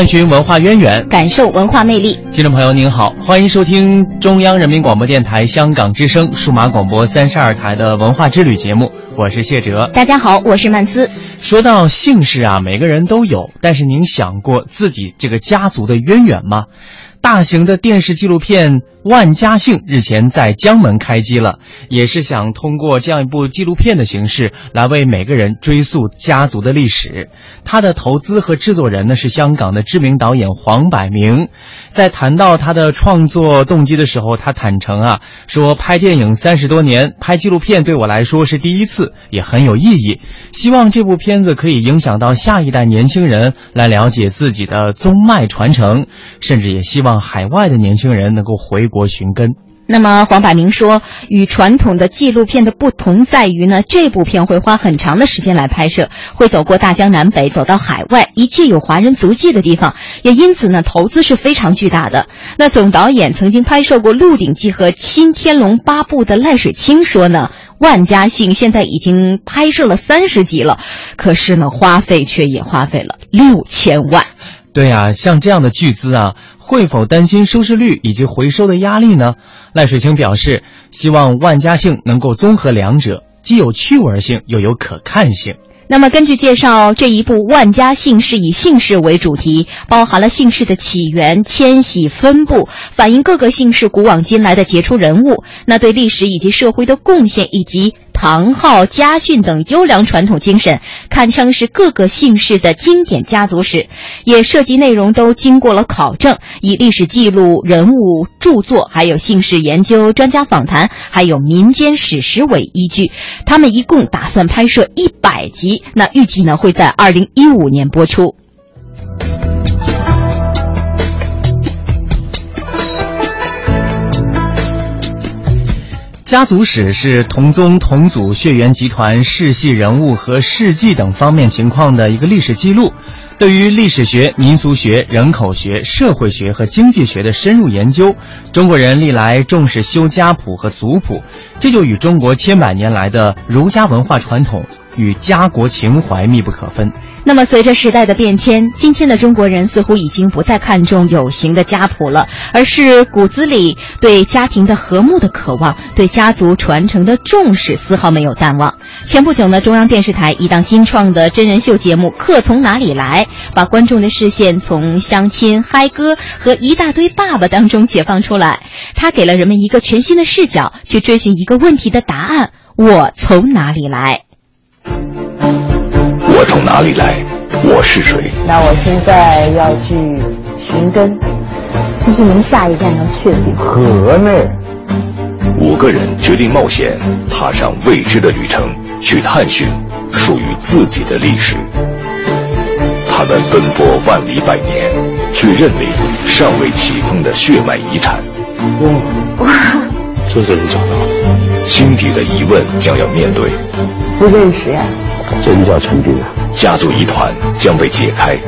探寻文化渊源，感受文化魅力。听众朋友您好，欢迎收听中央人民广播电台香港之声数码广播三十二台的文化之旅节目，我是谢哲。大家好，我是曼斯。说到姓氏啊，每个人都有，但是您想过自己这个家族的渊源吗？大型的电视纪录片《万家姓》日前在江门开机了，也是想通过这样一部纪录片的形式来为每个人追溯家族的历史。他的投资和制作人呢是香港的知名导演黄百鸣。在谈到他的创作动机的时候，他坦诚啊说：“拍电影三十多年，拍纪录片对我来说是第一次，也很有意义。希望这部片子可以影响到下一代年轻人来了解自己的宗脉传承，甚至也希望。”让海外的年轻人能够回国寻根。那么黄百鸣说，与传统的纪录片的不同在于呢，这部片会花很长的时间来拍摄，会走过大江南北，走到海外一切有华人足迹的地方，也因此呢，投资是非常巨大的。那总导演曾经拍摄过《鹿鼎记》和《新天龙八部》的赖水清说呢，万家姓现在已经拍摄了三十集了，可是呢，花费却也花费了六千万。对呀，像这样的巨资啊。会否担心收视率以及回收的压力呢？赖水清表示，希望万家姓能够综合两者，既有趣味性，又有可看性。那么，根据介绍，这一部《万家姓》是以姓氏为主题，包含了姓氏的起源、迁徙、分布，反映各个姓氏古往今来的杰出人物，那对历史以及社会的贡献，以及。唐号、家训等优良传统精神，堪称是各个姓氏的经典家族史，也涉及内容都经过了考证，以历史记录、人物著作，还有姓氏研究、专家访谈，还有民间史实为依据。他们一共打算拍摄一百集，那预计呢会在二零一五年播出。家族史是同宗同祖血缘集团世系人物和事迹等方面情况的一个历史记录，对于历史学、民俗学、人口学、社会学和经济学的深入研究。中国人历来重视修家谱和族谱，这就与中国千百年来的儒家文化传统与家国情怀密不可分。那么，随着时代的变迁，今天的中国人似乎已经不再看重有形的家谱了，而是骨子里对家庭的和睦的渴望，对家族传承的重视丝毫没有淡忘。前不久呢，中央电视台一档新创的真人秀节目《客从哪里来》，把观众的视线从相亲、嗨歌和一大堆爸爸当中解放出来，他给了人们一个全新的视角，去追寻一个问题的答案：我从哪里来？我从哪里来？我是谁？那我现在要去寻根，这是您下一站要去的地方。河内，五个人决定冒险，踏上未知的旅程，去探寻属于自己的历史。他们奔波万里百年，去认领尚未启封的血脉遗产。哇，这个人找到了，心底的疑问将要面对。不认识呀。真叫陈斌啊！家族疑团将被解开。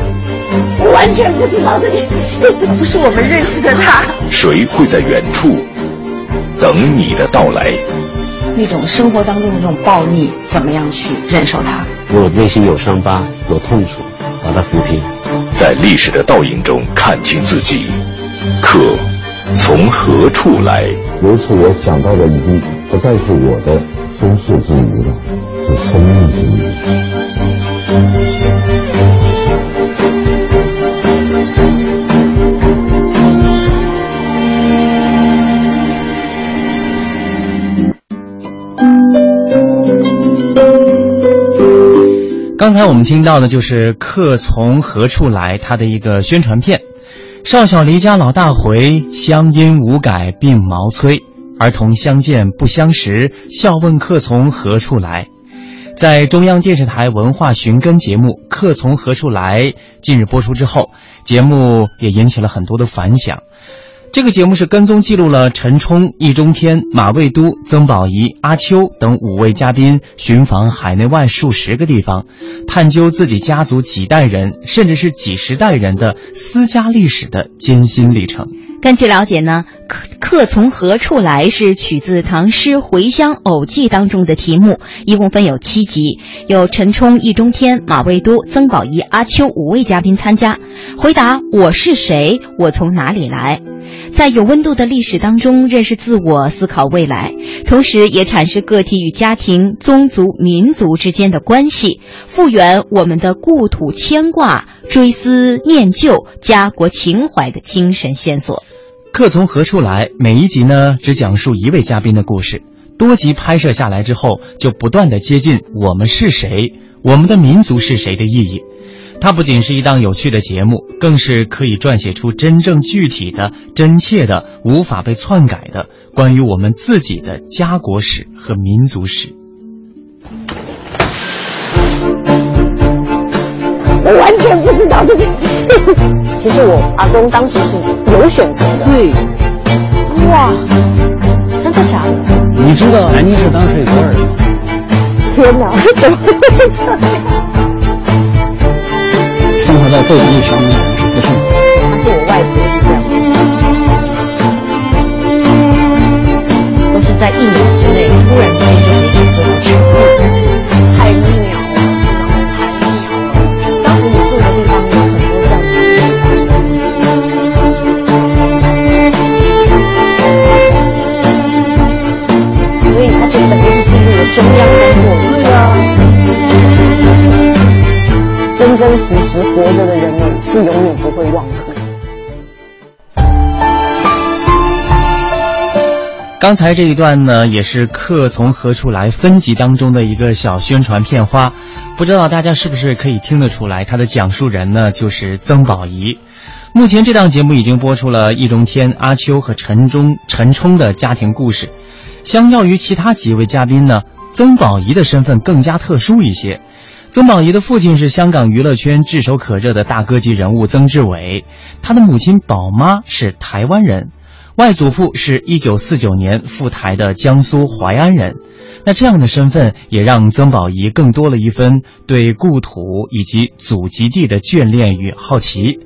我完全不知道自己，不是我们认识的他。谁会在远处等你的到来？那种生活当中的那种暴逆，怎么样去忍受它？我内心有伤疤，有痛楚，把它抚平。在历史的倒影中看清自己，可从何处来？由此我想到的已经不再是我的身世之谜了。是生命之谜。刚才我们听到的就是《客从何处来》它的一个宣传片。少小离家老大回，乡音无改鬓毛衰。儿童相见不相识，笑问客从何处来。在中央电视台文化寻根节目《客从何处来》近日播出之后，节目也引起了很多的反响。这个节目是跟踪记录了陈冲、易中天、马未都、曾宝仪、阿秋等五位嘉宾寻访海内外数十个地方，探究自己家族几代人甚至是几十代人的私家历史的艰辛历程。根据了解呢，客客从何处来是取自唐诗《回乡偶记》当中的题目，一共分有七集，有陈冲、易中天、马未都、曾宝仪、阿秋五位嘉宾参加，回答我是谁，我从哪里来。在有温度的历史当中认识自我、思考未来，同时也阐释个体与家庭、宗族、民族之间的关系，复原我们的故土牵挂、追思念旧、家国情怀的精神线索。客从何处来？每一集呢，只讲述一位嘉宾的故事。多集拍摄下来之后，就不断的接近我们是谁、我们的民族是谁的意义。它不仅是一档有趣的节目，更是可以撰写出真正具体的、真切的、无法被篡改的关于我们自己的家国史和民族史。我完全不知道这件事。其实我阿公当时是有选择的。对。哇，真的假的？你知道南京市当时有多少人吗？天哪，怎么会这样？在各地乡的人是不幸的。他是我外婆是这样，都是在一年之内突然之间就可以感受到全部太妙了，太妙了。当时你住的地方有很多这样的事情发生，所以他就等于是进入了中央真真实实活着的人们是永远不会忘记。刚才这一段呢，也是《客从何处来》分集当中的一个小宣传片花，不知道大家是不是可以听得出来，它的讲述人呢就是曾宝仪。目前这档节目已经播出了易中天、阿秋和陈忠、陈冲的家庭故事，相较于其他几位嘉宾呢，曾宝仪的身份更加特殊一些。曾宝仪的父亲是香港娱乐圈炙手可热的大哥级人物曾志伟，他的母亲宝妈是台湾人，外祖父是一九四九年赴台的江苏淮安人。那这样的身份也让曾宝仪更多了一分对故土以及祖籍地的眷恋与好奇。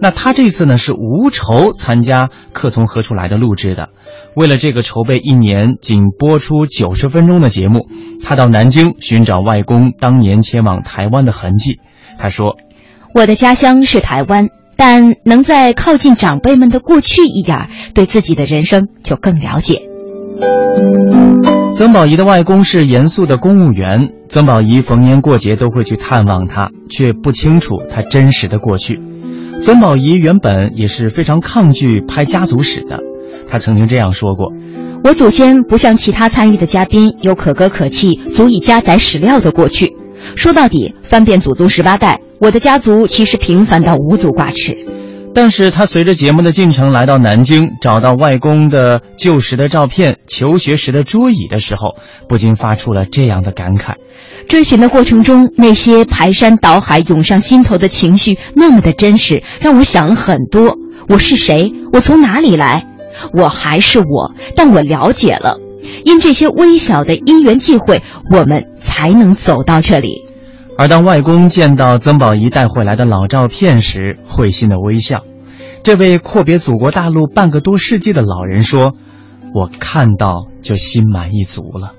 那他这次呢是无酬参加《客从何处来》的录制的。为了这个筹备一年仅播出九十分钟的节目，他到南京寻找外公当年前往台湾的痕迹。他说：“我的家乡是台湾，但能在靠近长辈们的过去一点，对自己的人生就更了解。”曾宝仪的外公是严肃的公务员，曾宝仪逢年过节都会去探望他，却不清楚他真实的过去。曾宝仪原本也是非常抗拒拍家族史的。他曾经这样说过：“我祖先不像其他参与的嘉宾有可歌可泣、足以加载史料的过去。说到底，翻遍祖宗十八代，我的家族其实平凡到无足挂齿。”但是他随着节目的进程来到南京，找到外公的旧时的照片、求学时的桌椅的时候，不禁发出了这样的感慨：追寻的过程中，那些排山倒海涌上心头的情绪，那么的真实，让我想了很多。我是谁？我从哪里来？我还是我，但我了解了，因这些微小的因缘际会，我们才能走到这里。而当外公见到曾宝仪带回来的老照片时，会心的微笑。这位阔别祖国大陆半个多世纪的老人说：“我看到就心满意足了。”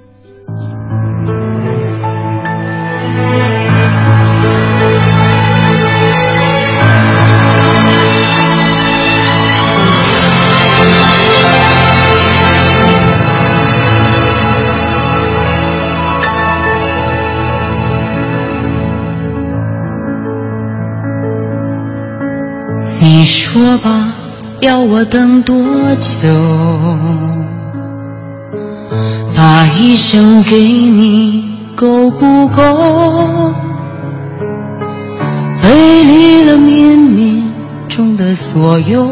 你说吧，要我等多久？把一生给你够不够？背离了绵绵中的所有，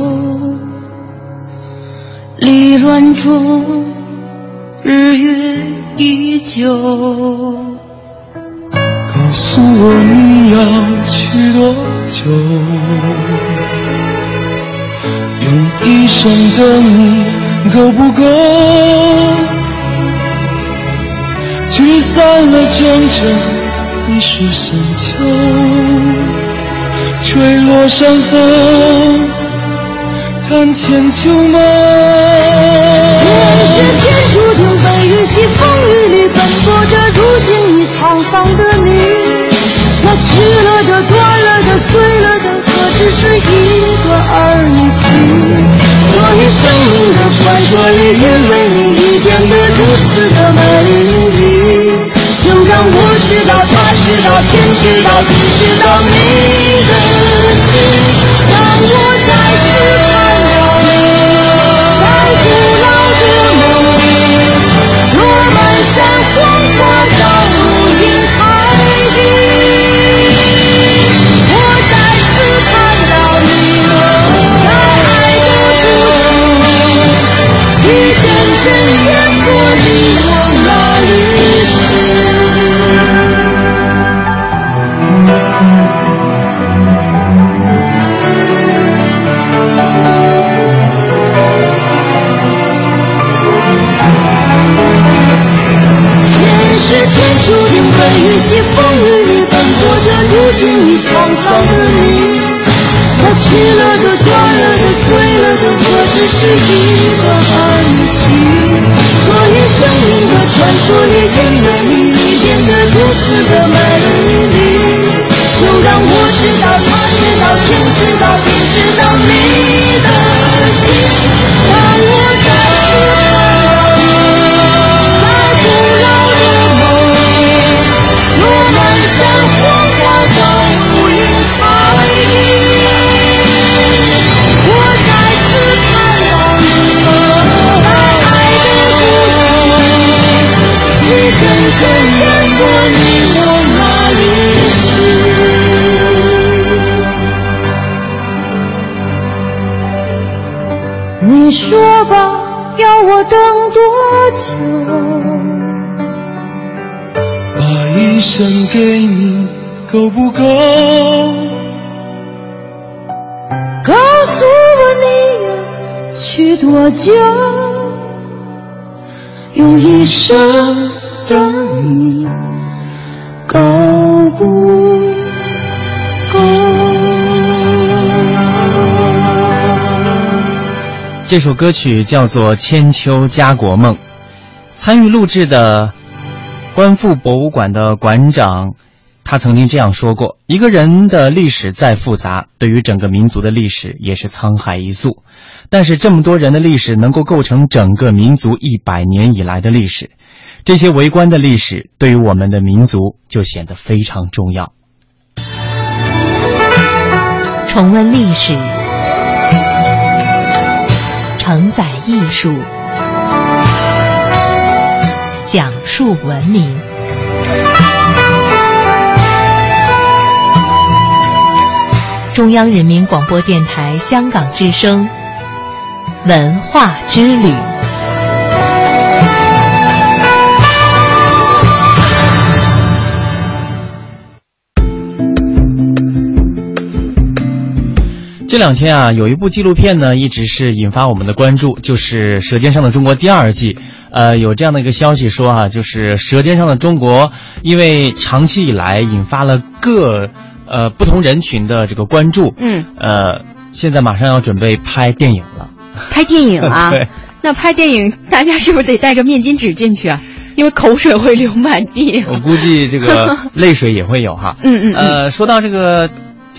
离乱中日月依旧。告诉我你要去多就？用一生等你够不够？聚散了整整一世深秋，吹落山河，看千秋梦。前世天注定悲与喜，风雨里奔波着，如今已沧桑的你。那去了的、断了的、碎了的，可只是一个而已。所以生命的传说里，因为你已变得如此的美丽，就让我知道，他知道，天知道，地知道你的心。让我等着你这首歌曲叫做《千秋家国梦》，参与录制的观复博物馆的馆长，他曾经这样说过：“一个人的历史再复杂，对于整个民族的历史也是沧海一粟。但是这么多人的历史能够构成整个民族一百年以来的历史，这些围观的历史对于我们的民族就显得非常重要。”重温历史，承载艺术，讲述文明。中央人民广播电台香港之声，文化之旅。这两天啊，有一部纪录片呢，一直是引发我们的关注，就是《舌尖上的中国》第二季。呃，有这样的一个消息说啊，就是《舌尖上的中国》因为长期以来引发了各呃不同人群的这个关注，嗯，呃，现在马上要准备拍电影了。拍电影啊？对。那拍电影，大家是不是得带个面巾纸进去啊？因为口水会流满地。我估计这个 泪水也会有哈。嗯嗯嗯。呃，说到这个。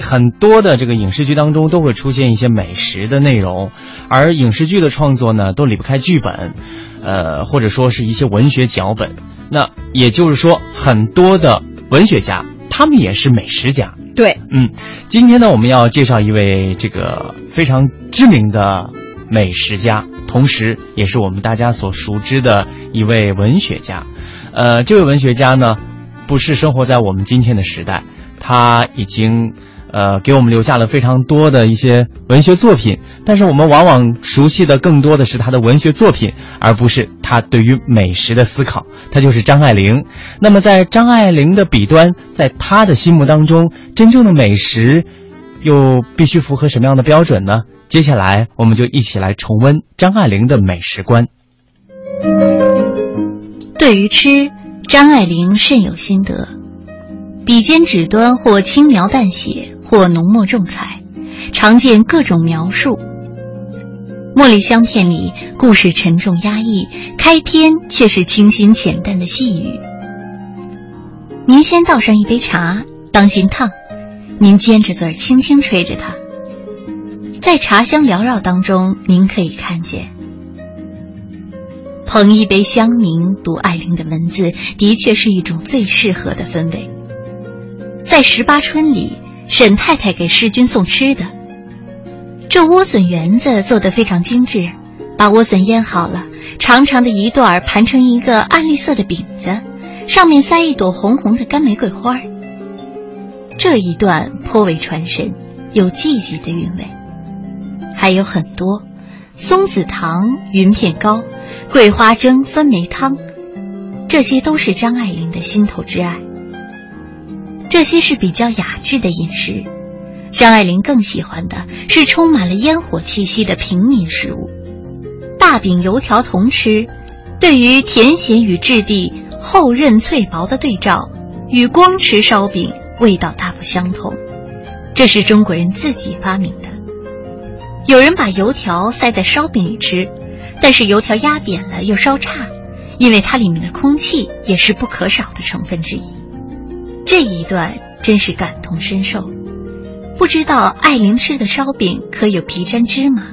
很多的这个影视剧当中都会出现一些美食的内容，而影视剧的创作呢，都离不开剧本，呃，或者说是一些文学脚本。那也就是说，很多的文学家，他们也是美食家。对，嗯，今天呢，我们要介绍一位这个非常知名的美食家，同时也是我们大家所熟知的一位文学家。呃，这位文学家呢，不是生活在我们今天的时代，他已经。呃，给我们留下了非常多的一些文学作品。但是我们往往熟悉的更多的是他的文学作品，而不是他对于美食的思考。他就是张爱玲。那么在张爱玲的笔端，在他的心目当中，真正的美食又必须符合什么样的标准呢？接下来我们就一起来重温张爱玲的美食观。对于吃，张爱玲甚有心得，笔尖纸端或轻描淡写，或浓墨重彩，常见各种描述。《茉莉香片》里故事沉重压抑，开篇却是清新浅淡的细语。您先倒上一杯茶，当心烫。您尖着嘴轻轻吹着它，在茶香缭绕当中，您可以看见。捧一杯香茗，读爱玲的文字，的确是一种最适合的氛围。在十八春里，沈太太给世君送吃的，这莴笋圆子做得非常精致，把莴笋腌好了，长长的一段盘成一个暗绿色的饼子，上面塞一朵红红的干玫瑰花。这一段颇为传神，有季节的韵味，还有很多松子糖、云片糕、桂花蒸、酸梅汤，这些都是张爱玲的心头之爱。这些是比较雅致的饮食，张爱玲更喜欢的是充满了烟火气息的平民食物，大饼、油条同吃，对于甜咸与质地厚韧脆薄的对照，与光吃烧饼。味道大不相同，这是中国人自己发明的。有人把油条塞在烧饼里吃，但是油条压扁了又稍差，因为它里面的空气也是不可少的成分之一。这一段真是感同身受。不知道艾琳吃的烧饼可有皮沾芝麻？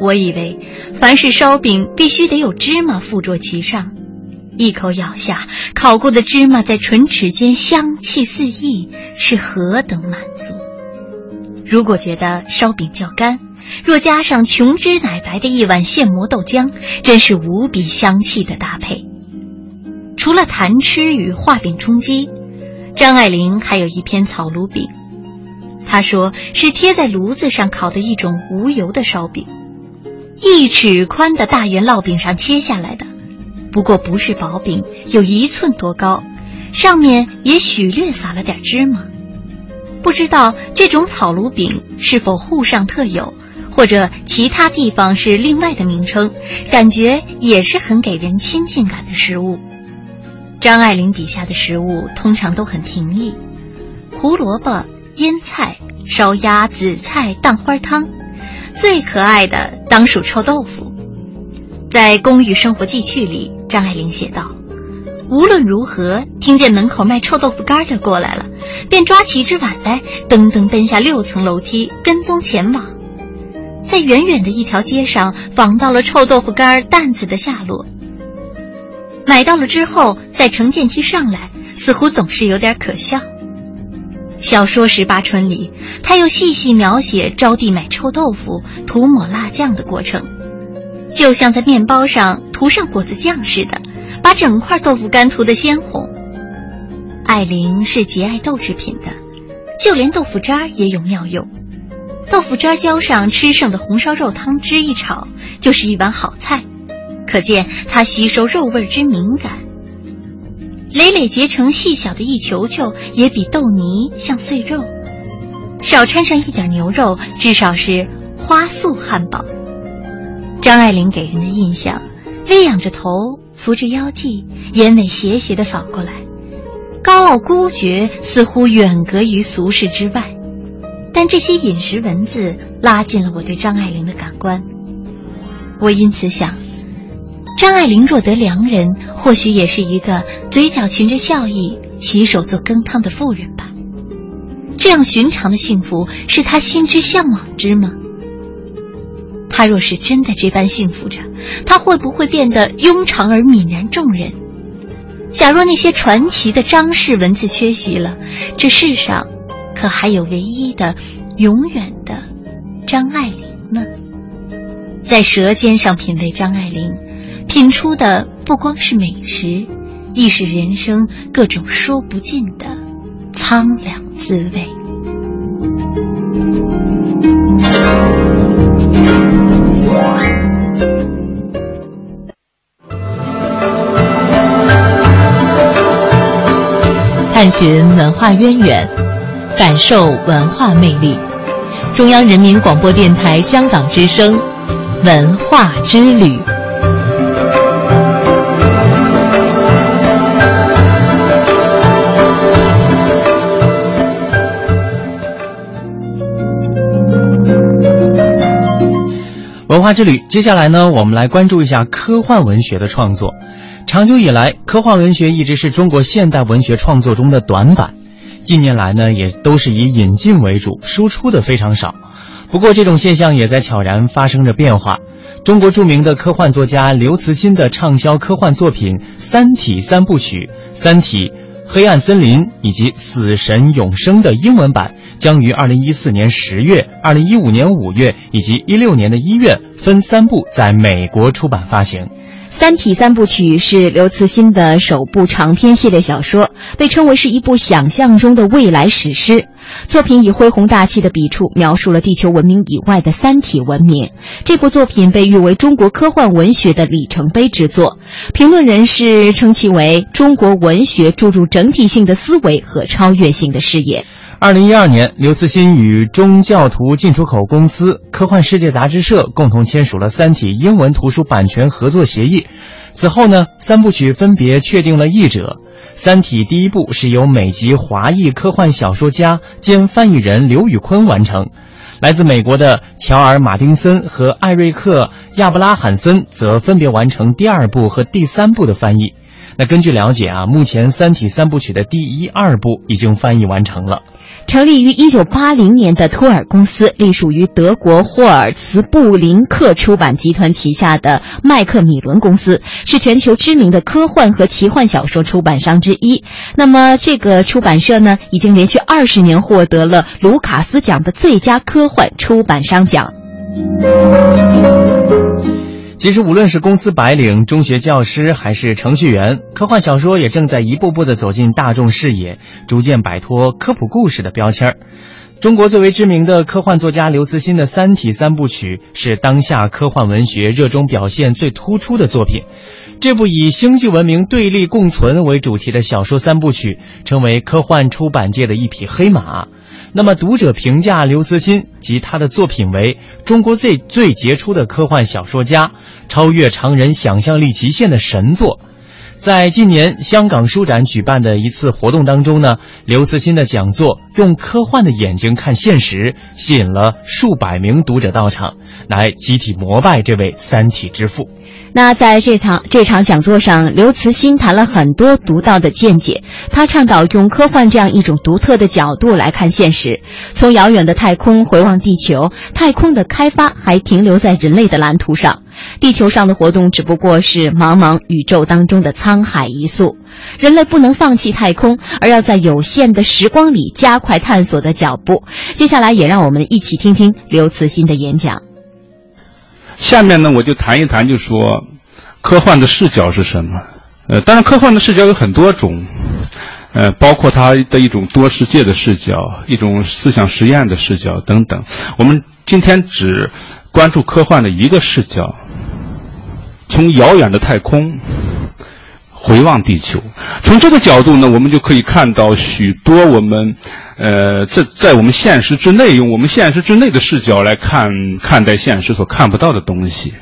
我以为凡是烧饼必须得有芝麻附着其上。一口咬下，烤过的芝麻在唇齿间香气四溢，是何等满足！如果觉得烧饼较干，若加上琼脂奶白的一碗现磨豆浆，真是无比香气的搭配。除了谈吃与画饼充饥，张爱玲还有一篇草炉饼，她说是贴在炉子上烤的一种无油的烧饼，一尺宽的大圆烙饼上切下来的。不过不是薄饼，有一寸多高，上面也许略撒了点芝麻。不知道这种草炉饼是否沪上特有，或者其他地方是另外的名称，感觉也是很给人亲近感的食物。张爱玲笔下的食物通常都很平易：胡萝卜、腌菜、烧鸭、紫菜、蛋花汤，最可爱的当属臭豆腐。在《公寓生活记趣》里。张爱玲写道：“无论如何，听见门口卖臭豆腐干的过来了，便抓起一只碗来，噔噔奔下六层楼梯，跟踪前往。在远远的一条街上，访到了臭豆腐干担子的下落。买到了之后，再乘电梯上来，似乎总是有点可笑。”小说《十八春》里，他又细细描写招娣买臭豆腐、涂抹辣酱的过程。就像在面包上涂上果子酱似的，把整块豆腐干涂得鲜红。艾琳是极爱豆制品的，就连豆腐渣也有妙用。豆腐渣浇上吃剩的红烧肉汤汁一炒，就是一碗好菜。可见它吸收肉味之敏感。累累结成细小的一球球，也比豆泥像碎肉。少掺上一点牛肉，至少是花素汉堡。张爱玲给人的印象，微仰着头，扶着腰际，眼尾斜斜的扫过来，高傲孤绝，似乎远隔于俗世之外。但这些饮食文字拉近了我对张爱玲的感官。我因此想，张爱玲若得良人，或许也是一个嘴角噙着笑意、洗手做羹汤的妇人吧。这样寻常的幸福，是她心之向往之吗？他若是真的这般幸福着，他会不会变得庸常而泯然众人？假若那些传奇的张氏文字缺席了，这世上可还有唯一的、永远的张爱玲呢？在舌尖上品味张爱玲，品出的不光是美食，亦是人生各种说不尽的苍凉滋味。探寻文化渊源，感受文化魅力。中央人民广播电台香港之声，文化之旅。文化之旅，接下来呢，我们来关注一下科幻文学的创作。长久以来，科幻文学一直是中国现代文学创作中的短板。近年来呢，也都是以引进为主，输出的非常少。不过，这种现象也在悄然发生着变化。中国著名的科幻作家刘慈欣的畅销科幻作品《三体》三部曲《三体》《黑暗森林》以及《死神永生》的英文版，将于二零一四年十月、二零一五年五月以及一六年的一月分三部在美国出版发行。《三体》三部曲是刘慈欣的首部长篇系列小说，被称为是一部想象中的未来史诗。作品以恢宏大气的笔触描述了地球文明以外的三体文明。这部作品被誉为中国科幻文学的里程碑之作，评论人士称其为中国文学注入整体性的思维和超越性的视野。二零一二年，刘慈欣与中教图进出口公司、科幻世界杂志社共同签署了《三体》英文图书版权合作协议。此后呢，三部曲分别确定了译者。《三体》第一部是由美籍华裔科幻小说家兼翻译人刘宇昆完成，来自美国的乔尔·马丁森和艾瑞克·亚伯拉罕森则分别完成第二部和第三部的翻译。那根据了解啊，目前《三体》三部曲的第一、二部已经翻译完成了。成立于一九八零年的托尔公司，隶属于德国霍尔茨布林克出版集团旗下的麦克米伦公司，是全球知名的科幻和奇幻小说出版商之一。那么，这个出版社呢，已经连续二十年获得了卢卡斯奖的最佳科幻出版商奖。其实，无论是公司白领、中学教师，还是程序员，科幻小说也正在一步步的走进大众视野，逐渐摆脱科普故事的标签儿。中国最为知名的科幻作家刘慈欣的《三体》三部曲是当下科幻文学热衷表现最突出的作品。这部以星际文明对立共存为主题的小说三部曲，成为科幻出版界的一匹黑马。那么，读者评价刘慈欣及他的作品为中国最最杰出的科幻小说家，超越常人想象力极限的神作。在近年香港书展举办的一次活动当中呢，刘慈欣的讲座《用科幻的眼睛看现实》吸引了数百名读者到场，来集体膜拜这位《三体》之父。那在这场这场讲座上，刘慈欣谈了很多独到的见解。他倡导用科幻这样一种独特的角度来看现实，从遥远的太空回望地球，太空的开发还停留在人类的蓝图上，地球上的活动只不过是茫茫宇宙当中的沧海一粟。人类不能放弃太空，而要在有限的时光里加快探索的脚步。接下来，也让我们一起听听刘慈欣的演讲。下面呢，我就谈一谈，就说科幻的视角是什么。呃，当然，科幻的视角有很多种，呃，包括它的一种多世界的视角，一种思想实验的视角等等。我们今天只关注科幻的一个视角，从遥远的太空回望地球。从这个角度呢，我们就可以看到许多我们。呃，在在我们现实之内，用我们现实之内的视角来看看待现实所看不到的东西。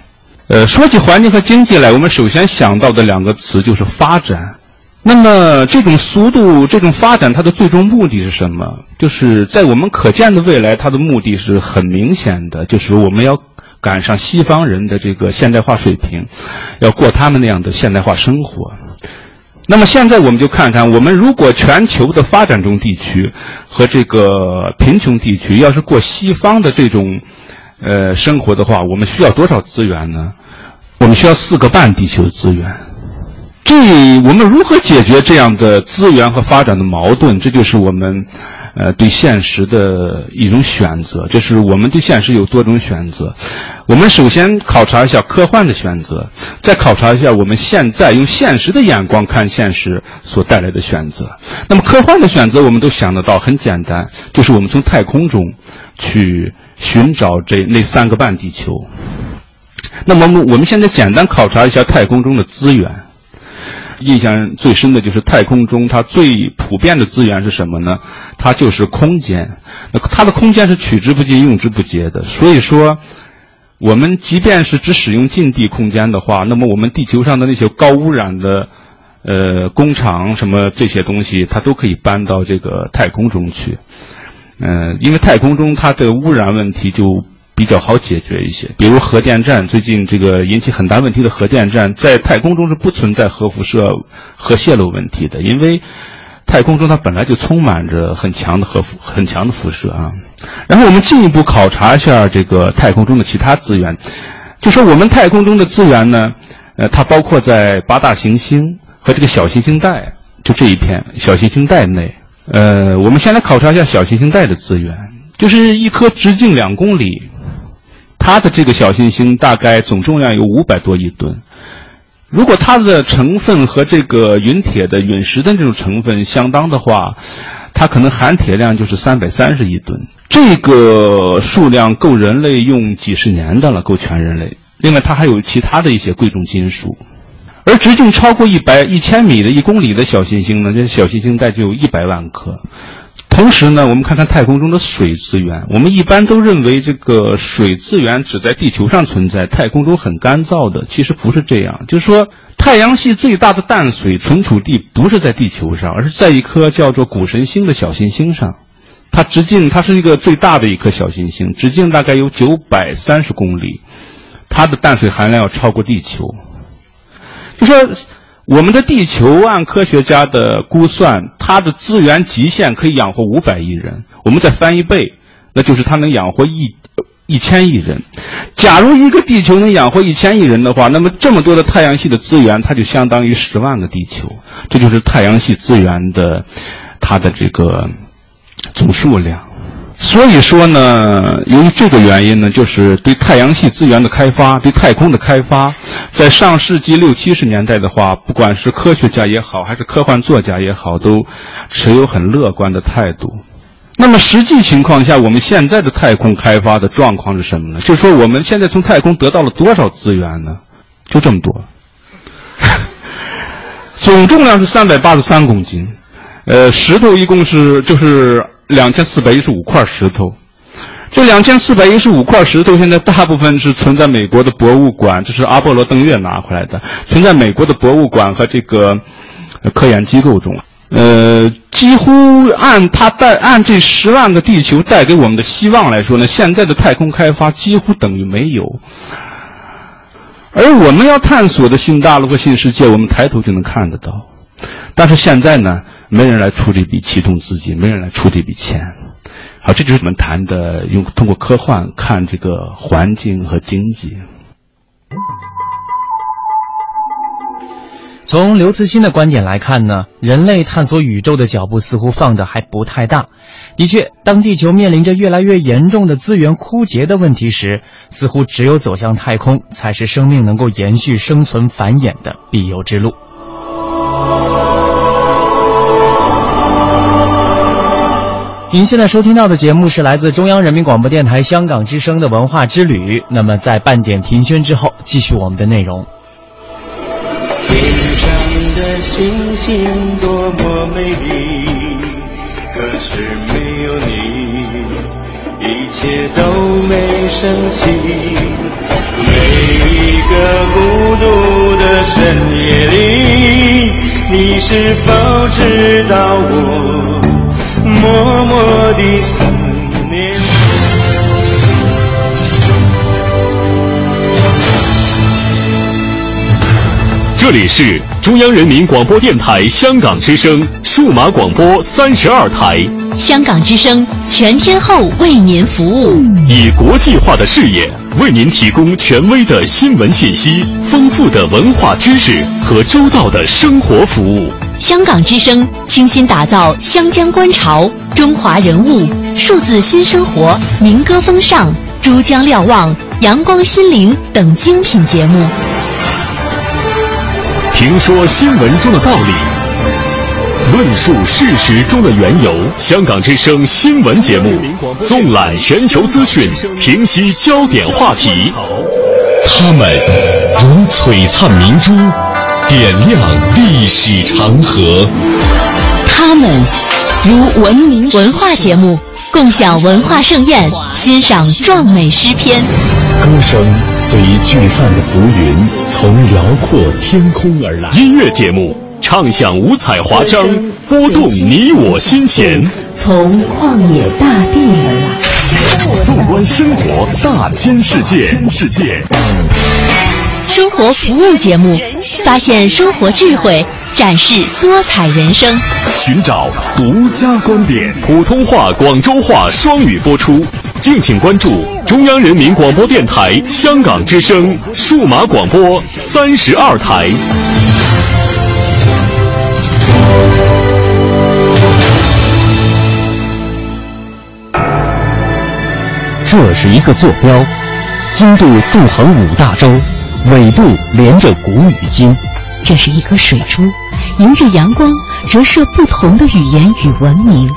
呃，说起环境和经济来，我们首先想到的两个词就是发展。那么，这种速度、这种发展，它的最终目的是什么？就是在我们可见的未来，它的目的是很明显的，就是我们要赶上西方人的这个现代化水平，要过他们那样的现代化生活。那么现在我们就看看，我们如果全球的发展中地区和这个贫穷地区要是过西方的这种呃生活的话，我们需要多少资源呢？我们需要四个半地球资源。这我们如何解决这样的资源和发展的矛盾？这就是我们呃，对现实的一种选择，就是我们对现实有多种选择。我们首先考察一下科幻的选择，再考察一下我们现在用现实的眼光看现实所带来的选择。那么科幻的选择，我们都想得到，很简单，就是我们从太空中去寻找这那三个半地球。那么我们现在简单考察一下太空中的资源。印象最深的就是太空中它最普遍的资源是什么呢？它就是空间。那它的空间是取之不尽、用之不竭的。所以说，我们即便是只使用近地空间的话，那么我们地球上的那些高污染的，呃，工厂什么这些东西，它都可以搬到这个太空中去。嗯，因为太空中它的污染问题就。比较好解决一些，比如核电站，最近这个引起很大问题的核电站，在太空中是不存在核辐射、核泄漏问题的，因为太空中它本来就充满着很强的核辐、很强的辐射啊。然后我们进一步考察一下这个太空中的其他资源，就说我们太空中的资源呢，呃，它包括在八大行星和这个小行星带，就这一片小行星带内。呃，我们先来考察一下小行星带的资源，就是一颗直径两公里。它的这个小行星大概总重量有五百多亿吨，如果它的成分和这个陨铁的陨石的这种成分相当的话，它可能含铁量就是三百三十亿吨，这个数量够人类用几十年的了，够全人类。另外，它还有其他的一些贵重金属，而直径超过一百一千米的一公里的小行星呢，这小行星带就有一百万颗。同时呢，我们看看太空中的水资源。我们一般都认为这个水资源只在地球上存在，太空中很干燥的。其实不是这样，就是说，太阳系最大的淡水存储地不是在地球上，而是在一颗叫做谷神星的小行星上。它直径，它是一个最大的一颗小行星，直径大概有九百三十公里，它的淡水含量要超过地球。就说。我们的地球按科学家的估算，它的资源极限可以养活五百亿人。我们再翻一倍，那就是它能养活一一千亿人。假如一个地球能养活一千亿人的话，那么这么多的太阳系的资源，它就相当于十万个地球。这就是太阳系资源的它的这个总数量。所以说呢，由于这个原因呢，就是对太阳系资源的开发、对太空的开发，在上世纪六七十年代的话，不管是科学家也好，还是科幻作家也好，都持有很乐观的态度。那么实际情况下，我们现在的太空开发的状况是什么呢？就是说，我们现在从太空得到了多少资源呢？就这么多，总重量是三百八十三公斤，呃，石头一共是就是。两千四百一十五块石头，这两千四百一十五块石头现在大部分是存在美国的博物馆，这是阿波罗登月拿回来的，存在美国的博物馆和这个科研机构中。呃，几乎按它带按这十万个地球带给我们的希望来说呢，现在的太空开发几乎等于没有。而我们要探索的新大陆和新世界，我们抬头就能看得到，但是现在呢？没人来出这笔启动资金，没人来出这笔钱，好，这就是我们谈的用通过科幻看这个环境和经济。从刘慈欣的观点来看呢，人类探索宇宙的脚步似乎放的还不太大。的确，当地球面临着越来越严重的资源枯竭的问题时，似乎只有走向太空，才是生命能够延续、生存、繁衍的必由之路。您现在收听到的节目是来自中央人民广播电台香港之声的文化之旅。那么，在半点停宣之后，继续我们的内容。天上的星星多么美丽，可是没有你，一切都没生气。每一个孤独的深夜里，你是否知道我？默默的思念。这里是中央人民广播电台香港之声数码广播三十二台。香港之声全天候为您服务，以国际化的视野为您提供权威的新闻信息、丰富的文化知识和周到的生活服务。香港之声倾心打造湘江观潮、中华人物、数字新生活、民歌风尚、珠江瞭望、阳光心灵等精品节目。评说新闻中的道理，论述事实中的缘由。香港之声新闻节目，纵览全球资讯，平息焦点话题。他们如璀璨明珠，点亮历史长河。他们如文明文化节目，共享文化盛宴，欣赏壮美诗篇。歌声随聚散的浮云，从辽阔天空而来。音乐节目唱响五彩华章，拨动你我心弦。从旷野大地而来。纵观生活大千世界，世界。生活服务节目，发现生活智慧，展示多彩人生。寻找独家观点，普通话、广州话双语播出。敬请关注中央人民广播电台香港之声数码广播三十二台。这是一个坐标，经度纵横五大洲，纬度连着古与今。这是一颗水珠，迎着阳光折射不同的语言与文明。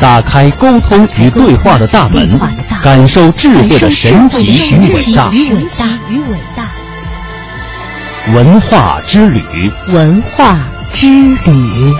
打开沟通与对话的大门，感受智慧的神奇与伟大。文化之旅，文化之旅。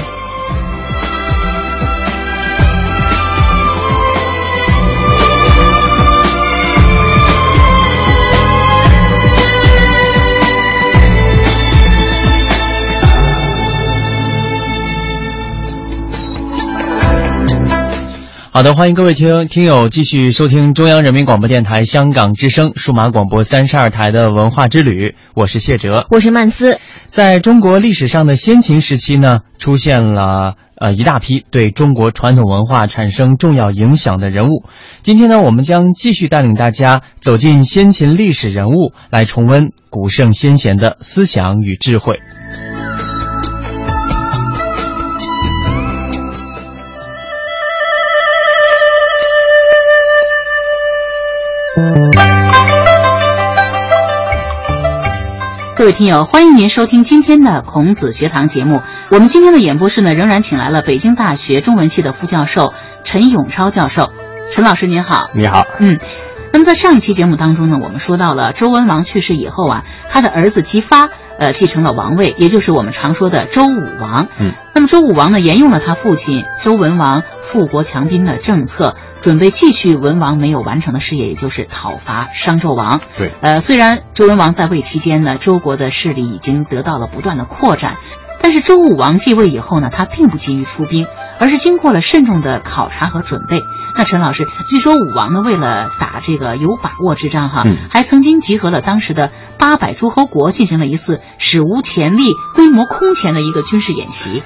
好的，欢迎各位听听友继续收听中央人民广播电台香港之声数码广播三十二台的文化之旅，我是谢哲，我是曼斯。在中国历史上的先秦时期呢，出现了呃一大批对中国传统文化产生重要影响的人物。今天呢，我们将继续带领大家走进先秦历史人物，来重温古圣先贤的思想与智慧。各位听友，欢迎您收听今天的孔子学堂节目。我们今天的演播室呢，仍然请来了北京大学中文系的副教授陈永超教授。陈老师您好，你好，嗯。那么在上一期节目当中呢，我们说到了周文王去世以后啊，他的儿子姬发呃继承了王位，也就是我们常说的周武王。嗯。那么周武王呢，沿用了他父亲周文王富国强兵的政策。准备继续文王没有完成的事业，也就是讨伐商纣王。对，呃，虽然周文王在位期间呢，周国的势力已经得到了不断的扩展，但是周武王继位以后呢，他并不急于出兵，而是经过了慎重的考察和准备。那陈老师，据说武王呢，为了打这个有把握之仗，哈，还曾经集合了当时的八百诸侯国，进行了一次史无前例、规模空前的一个军事演习。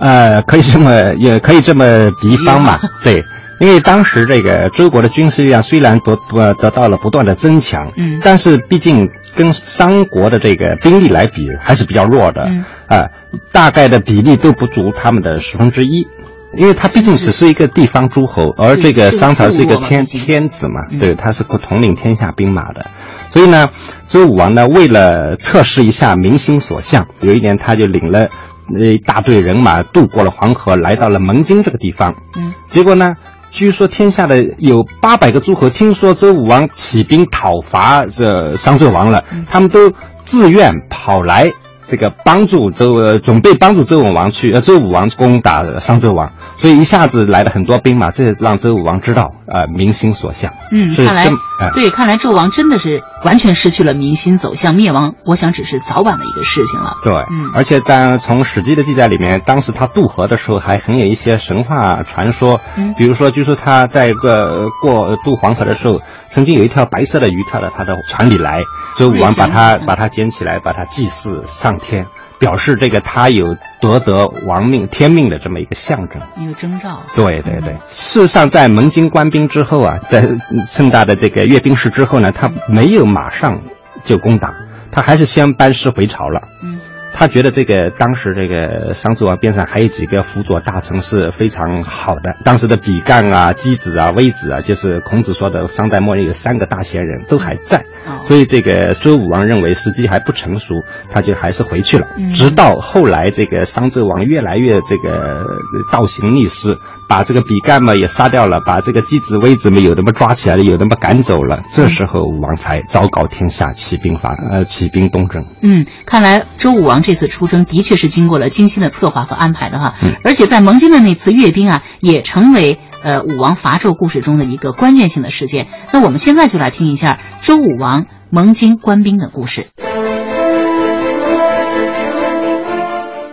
呃，可以这么，也可以这么比方嘛，对。因为当时这个周国的军事力量虽然不不得到了不断的增强，嗯，但是毕竟跟商国的这个兵力来比还是比较弱的，嗯，啊，大概的比例都不足他们的十分之一，因为他毕竟只是一个地方诸侯，而这个商朝是一个天天子嘛，对，他是统领天下兵马的，所以呢，周武王呢为了测试一下民心所向，有一年他就领了一大队人马渡过了黄河，来到了蒙津这个地方，嗯，结果呢。据说天下的有八百个诸侯，听说周武王起兵讨伐这商纣王了，他们都自愿跑来。这个帮助周呃准备帮助周武王去呃周武王攻打商纣王，所以一下子来了很多兵马，这让周武王知道呃民心所向。嗯，看来对，看来纣王真的是完全失去了民心，走向灭亡，我想只是早晚的一个事情了。对，嗯，而且当从史记的记载里面，当时他渡河的时候还很有一些神话传说，嗯，比如说据说他在个过渡黄河的时候，曾经有一条白色的鱼跳到他的船里来，周武王把它把它捡起来，把它祭祀上。天表示这个他有夺得王命天命的这么一个象征，一个征兆。对对对，事实上在蒙金官兵之后啊，在盛大的这个阅兵式之后呢，他没有马上就攻打，他还是先班师回朝了。嗯，他觉得这个当时这个商纣王边上还有几个辅佐大臣是非常好的，当时的比干啊、箕子啊、微子啊，就是孔子说的商代末年有三个大贤人都还在，所以这个周武王认为时机还不成熟，他就还是回去了。直到后来这个商纣王越来越这个倒行逆施，把这个比干嘛也杀掉了，把这个箕子、微子们有的么抓起来了，有的么赶走了，这时候武王才昭告天下，起兵伐呃起兵东征。嗯，看来周武王这次出征的确是经过了精心的策划和安排的哈，而且在蒙金的那次阅兵啊，也成为呃武王伐纣故事中的一个关键性的事件。那我们现在就来听一下周武王蒙金官兵的故事。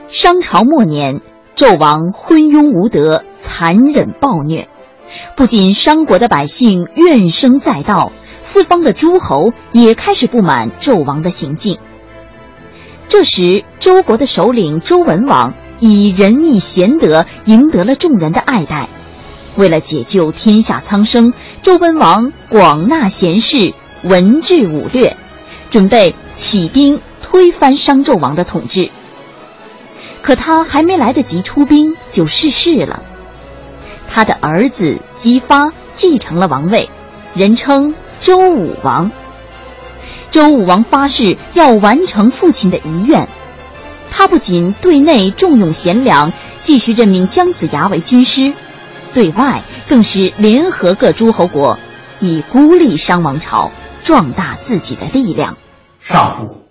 商朝末年，纣王昏庸无德，残忍暴虐，不仅商国的百姓怨声载道，四方的诸侯也开始不满纣王的行径。这时，周国的首领周文王以仁义贤德赢得了众人的爱戴。为了解救天下苍生，周文王广纳贤士，文治武略，准备起兵推翻商纣王的统治。可他还没来得及出兵，就逝世了。他的儿子姬发继承了王位，人称周武王。周武王发誓要完成父亲的遗愿，他不仅对内重用贤良，继续任命姜子牙为军师，对外更是联合各诸侯国，以孤立商王朝，壮大自己的力量。上父，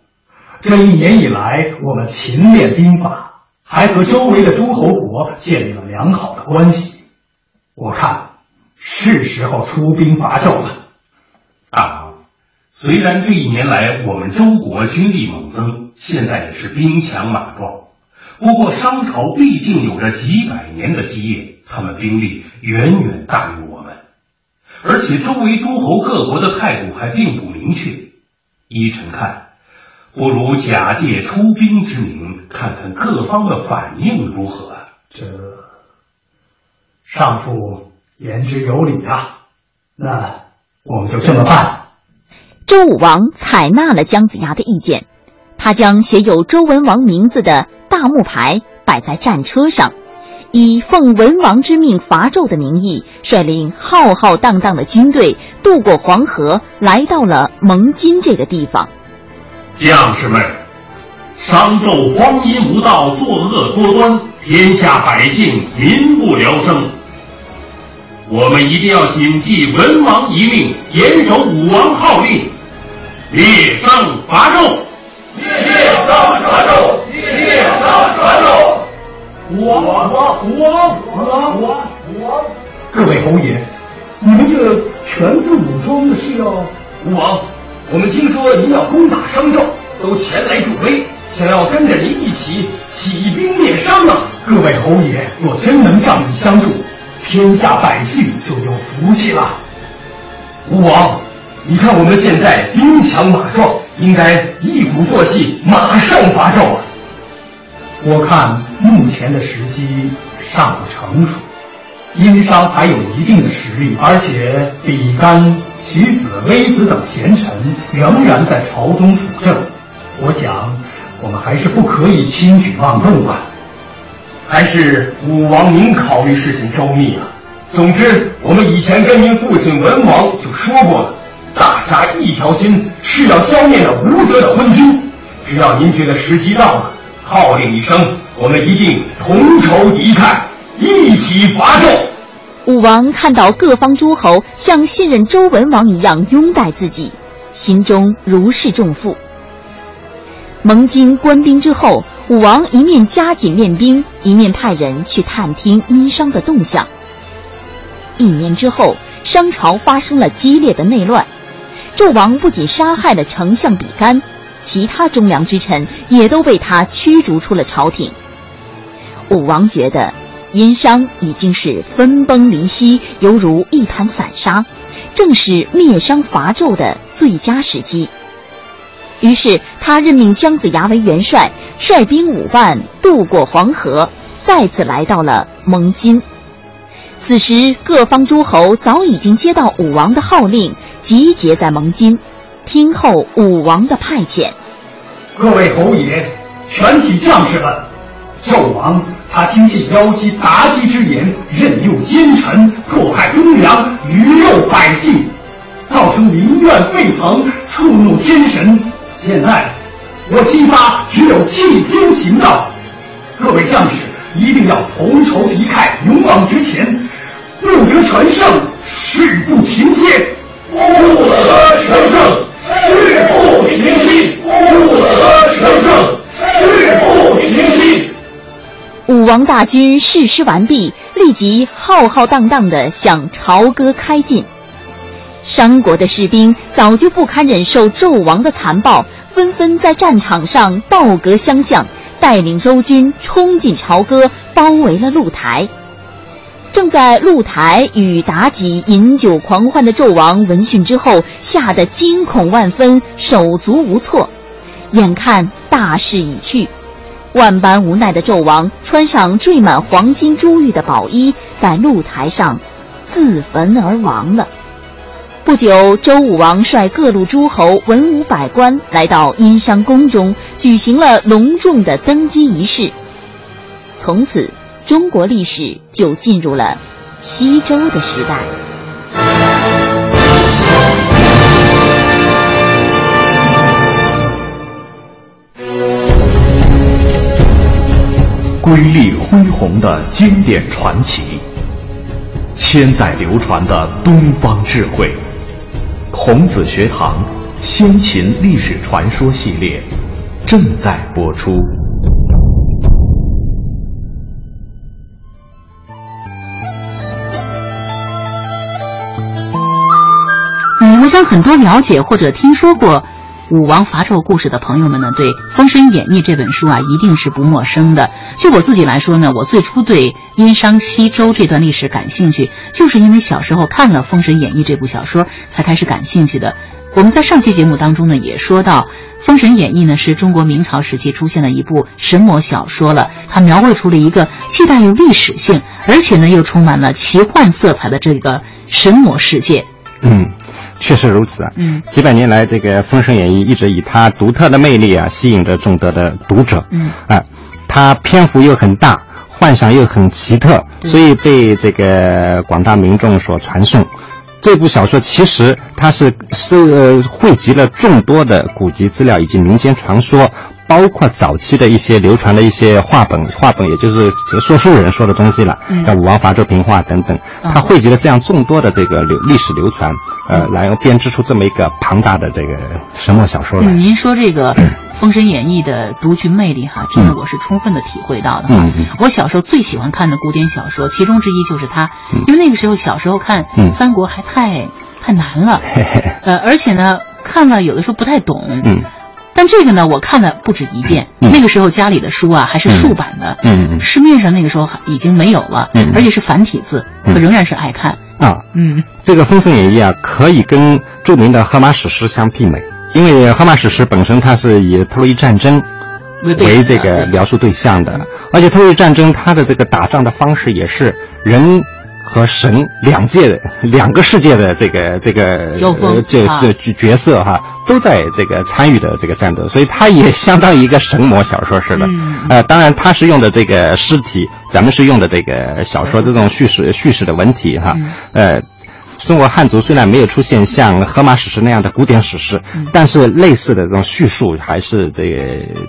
这一年以来，我们勤练兵法，还和周围的诸侯国建立了良好的关系。我看是时候出兵伐纣了。大王。虽然这一年来我们周国军力猛增，现在也是兵强马壮，不过商朝毕竟有着几百年的基业，他们兵力远远大于我们，而且周围诸侯各国的态度还并不明确。依臣看，不如假借出兵之名，看看各方的反应如何。这上父言之有理啊，那我们就这么办。周武王采纳了姜子牙的意见，他将写有周文王名字的大木牌摆在战车上，以奉文王之命伐纣的名义，率领浩浩荡荡的军队渡过黄河，来到了蒙金这个地方。将士们，商纣荒淫无道，作恶多端，天下百姓民不聊生。我们一定要谨记文王遗命，严守武王号令。灭商伐纣，灭商伐纣，灭商伐纣。武王，武王，武王，武王，武王。各位侯爷，你们这全副武装的是要？武王，我们听说您要攻打商纣，都前来助威，想要跟着您一起起兵灭商啊！各位侯爷，若真能仗义相助，天下百姓就有福气了。吴王。你看我们现在兵强马壮，应该一鼓作气，马上伐纣啊！我看目前的时机尚不成熟，殷商还有一定的实力，而且比干、其子、微子等贤臣仍然在朝中辅政。我想，我们还是不可以轻举妄动啊！还是武王您考虑事情周密啊！总之，我们以前跟您父亲文王就说过了。大家一条心，是要消灭那无德的昏君。只要您觉得时机到了，号令一声，我们一定同仇敌忾，一起伐纣。武王看到各方诸侯像信任周文王一样拥戴自己，心中如释重负。蒙金官兵之后，武王一面加紧练兵，一面派人去探听殷商的动向。一年之后，商朝发生了激烈的内乱。纣王不仅杀害了丞相比干，其他忠良之臣也都被他驱逐出了朝廷。武王觉得殷商已经是分崩离析，犹如一盘散沙，正是灭商伐纣的最佳时机。于是他任命姜子牙为元帅，率兵五万渡过黄河，再次来到了蒙津。此时各方诸侯早已经接到武王的号令。集结在蒙津，听候武王的派遣。各位侯爷，全体将士们，纣王他听信妖姬妲己之言，任用奸臣，迫害忠良，鱼肉百姓，造成民怨沸腾，触怒天神。现在，我姬发只有替天行道，各位将士一定要同仇敌忾，勇往直前，不得全胜，誓不停歇。不得全胜，誓不停歇；不得全胜，誓不。武王大军誓师完毕，立即浩浩荡荡地向朝歌开进。商国的士兵早就不堪忍受纣王的残暴，纷纷在战场上倒戈相向，带领周军冲进朝歌，包围了露台。正在露台与妲己饮酒狂欢的纣王闻讯之后，吓得惊恐万分，手足无措。眼看大势已去，万般无奈的纣王穿上缀满黄金珠玉的宝衣，在露台上自焚而亡了。不久，周武王率各路诸侯、文武百官来到殷商宫中，举行了隆重的登基仪式。从此，中国历史就进入了西周的时代。瑰丽恢宏的经典传奇，千载流传的东方智慧。孔子学堂先秦历史传说系列正在播出。嗯，我想很多了解或者听说过武王伐纣故事的朋友们呢，对《封神演义》这本书啊，一定是不陌生的。就我自己来说呢，我最初对殷商西周这段历史感兴趣，就是因为小时候看了《封神演义》这部小说才开始感兴趣的。我们在上期节目当中呢，也说到，《封神演义》呢是中国明朝时期出现的一部神魔小说了，它描绘出了一个既带有历史性，而且呢又充满了奇幻色彩的这个神魔世界。嗯。确实如此啊！嗯，几百年来，这个《封神演义》一直以它独特的魅力啊，吸引着众多的读者。嗯，啊，它篇幅又很大，幻想又很奇特，所以被这个广大民众所传颂。这部小说其实它是是呃汇集了众多的古籍资料以及民间传说。包括早期的一些流传的一些话本，话本也就是说书人说的东西了，像武王伐纣平话等等，他汇集了这样众多的这个流历史流传，呃，来编织出这么一个庞大的这个神魔小说您说这个《封神演义》的独具魅力哈，真的我是充分的体会到的哈。我小时候最喜欢看的古典小说，其中之一就是它，因为那个时候小时候看三国还太太难了，呃，而且呢，看了有的时候不太懂。这个呢，我看了不止一遍。嗯、那个时候家里的书啊还是竖版的，嗯，市面上那个时候已经没有了，嗯，而且是繁体字，我仍然是爱看啊。嗯，这个《封神演义》啊，可以跟著名的荷马史诗相媲美，因为荷马史诗本身它是以特洛伊战争为这个描述对象的，而且特洛伊战争它的这个打仗的方式也是人。和神两界的两个世界的这个这个交锋，这这角色哈都在这个参与的这个战斗，所以它也相当于一个神魔小说似的。呃，当然它是用的这个诗体，咱们是用的这个小说这种叙事叙事的文体哈。呃，中国汉族虽然没有出现像荷马史诗那样的古典史诗，但是类似的这种叙述还是这个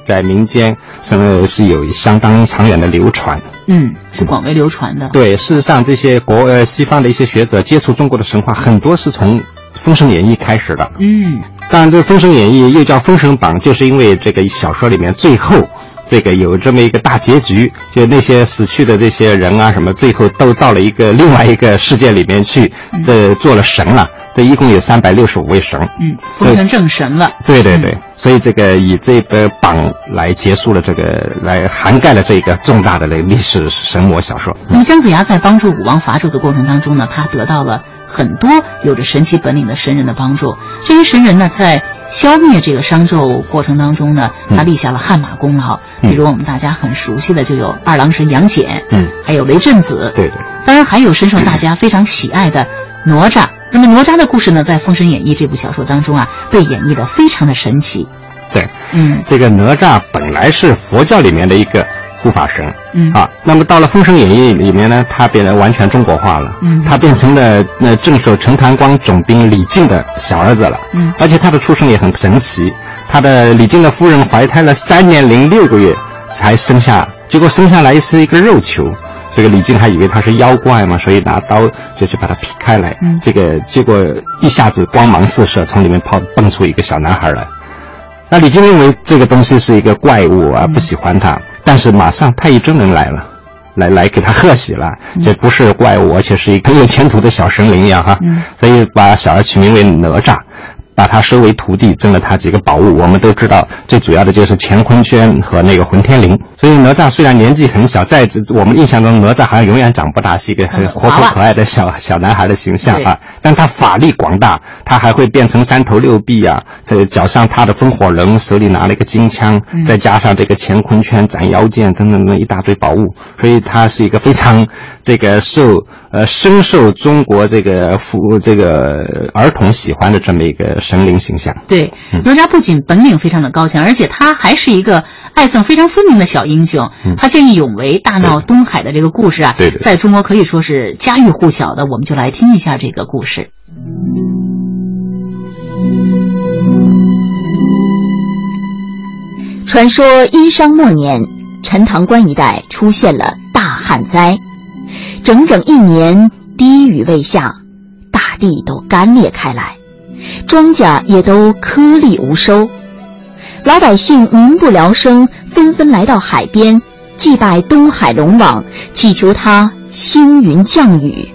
在民间是是有相当长远的流传。嗯，是广为流传的。对，事实上，这些国呃西方的一些学者接触中国的神话，很多是从《封神演义》开始的。嗯，当然，这《封神演义》又叫《封神榜》，就是因为这个小说里面最后这个有这么一个大结局，就那些死去的这些人啊什么，最后都到了一个另外一个世界里面去，这做了神了。这一共有三百六十五位神，嗯，封成正神了。对对对，所以这个以这个榜来结束了这个，来涵盖了这个重大的这个历史神魔小说。那么姜子牙在帮助武王伐纣的过程当中呢，他得到了很多有着神奇本领的神人的帮助。这些神人呢，在消灭这个商纣过程当中呢，他立下了汗马功劳。嗯、比如我们大家很熟悉的就有二郎神杨戬，嗯，还有雷震子，对对，当然还有深受大家非常喜爱的哪吒。那么哪吒的故事呢，在《封神演义》这部小说当中啊，被演绎的非常的神奇。对，嗯，这个哪吒本来是佛教里面的一个护法神，嗯。啊，那么到了《封神演义》里面呢，他变得完全中国化了，嗯。他变成了那镇守陈塘关总兵李靖的小儿子了，嗯。而且他的出生也很神奇，他的李靖的夫人怀胎了三年零六个月才生下，结果生下来是一个肉球。这个李靖还以为他是妖怪嘛，所以拿刀就去把它劈开来。嗯。这个结果一下子光芒四射，从里面跑蹦出一个小男孩来。那李靖认为这个东西是一个怪物啊，不喜欢它。但是马上太乙真人来了，来来给他贺喜了，这不是怪物，而且是一个很有前途的小神灵一样哈。嗯所以把小孩取名为哪吒。把他收为徒弟，赠了他几个宝物。我们都知道，最主要的就是乾坤圈和那个混天绫。所以哪吒虽然年纪很小，在我们印象中，哪吒好像永远长不大，是一个很活泼可爱的小小男孩的形象啊。但他法力广大，他还会变成三头六臂啊，这脚上踏着风火轮，手里拿了一个金枪，再加上这个乾坤圈、斩妖剑等等等一大堆宝物，所以他是一个非常这个受呃深受中国这个父这个儿童喜欢的这么一个神灵形象。对，嗯哪吒不仅本领非常的高强，而且他还是一个爱憎非常分明的小英雄。嗯他见义勇为、大闹东海的这个故事啊，对对在中国可以说是家喻户晓的。我们就来听一下这个故事。传说殷商末年，陈塘关一带出现了大旱灾，整整一年滴雨未下，大地都干裂开来，庄稼也都颗粒无收。老百姓民不聊生，纷纷来到海边祭拜东海龙王，祈求他星云降雨。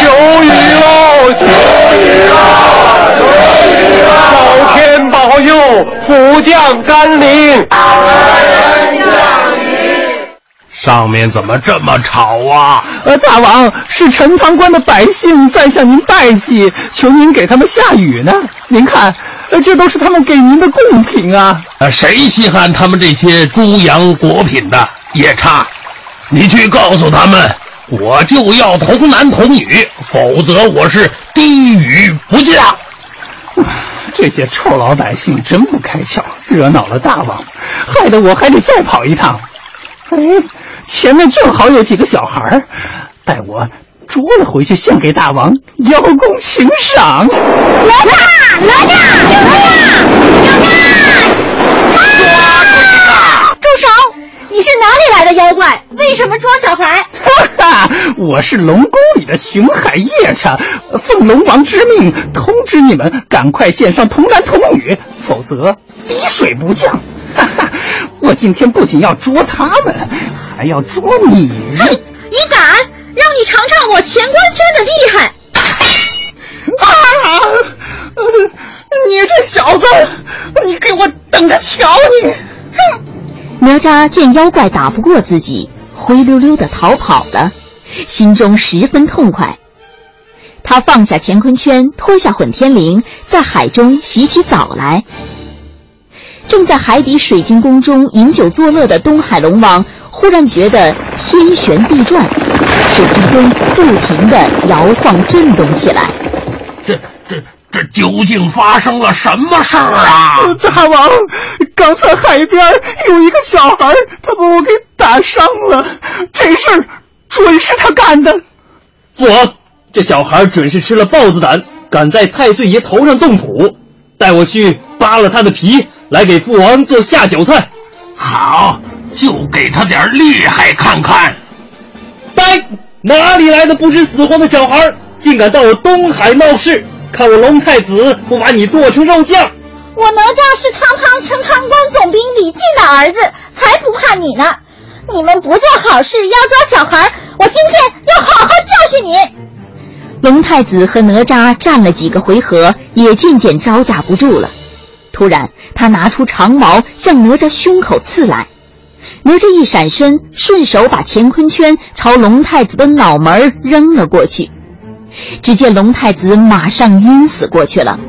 求雨喽！求雨啦！求雨啦！老天保佑，福降甘霖。上面怎么这么吵啊？呃，大王，是陈塘关的百姓在向您拜祭，求您给他们下雨呢。您看，呃，这都是他们给您的贡品啊。呃，谁稀罕他们这些猪羊果品的？夜叉，你去告诉他们，我就要童男童女，否则我是滴雨不降。这些臭老百姓真不开窍，惹恼了大王，害得我还得再跑一趟。哎，前面正好有几个小孩儿，待我捉了回去，献给大王，邀功请赏。哪吒，哪吒，救命啊！救命！抓住他！住手！你是哪里来的妖怪？为什么捉小孩？哈哈，我是龙宫里的巡海夜叉，奉龙王之命，通知你们赶快献上童男童女，否则滴水不降。哈哈，我今天不仅要捉他们，还要捉你。哼，你敢？让你尝尝我乾坤圈的厉害！啊！呃你这小子，你给我等着瞧你！哼！哪吒见妖怪打不过自己，灰溜溜的逃跑了，心中十分痛快。他放下乾坤圈，脱下混天绫，在海中洗起澡来。正在海底水晶宫中饮酒作乐的东海龙王，忽然觉得天旋地转，水晶宫不停的摇晃震动起来。这这这究竟发生了什么事儿啊？大王，刚才海边有一个小孩，他把我给打伤了，这事儿准是他干的。父王，这小孩准是吃了豹子胆，敢在太岁爷头上动土，带我去扒了他的皮，来给父王做下酒菜。好，就给他点厉害看看。呆，哪里来的不知死活的小孩，竟敢到我东海闹事？看我龙太子不把你剁成肉酱！我哪吒是堂堂陈塘关总兵李靖的儿子，才不怕你呢！你们不做好事，要抓小孩，我今天要好好教训你！龙太子和哪吒战了几个回合，也渐渐招架不住了。突然，他拿出长矛向哪吒胸口刺来，哪吒一闪身，顺手把乾坤圈朝龙太子的脑门扔了过去。只见龙太子马上晕死过去了。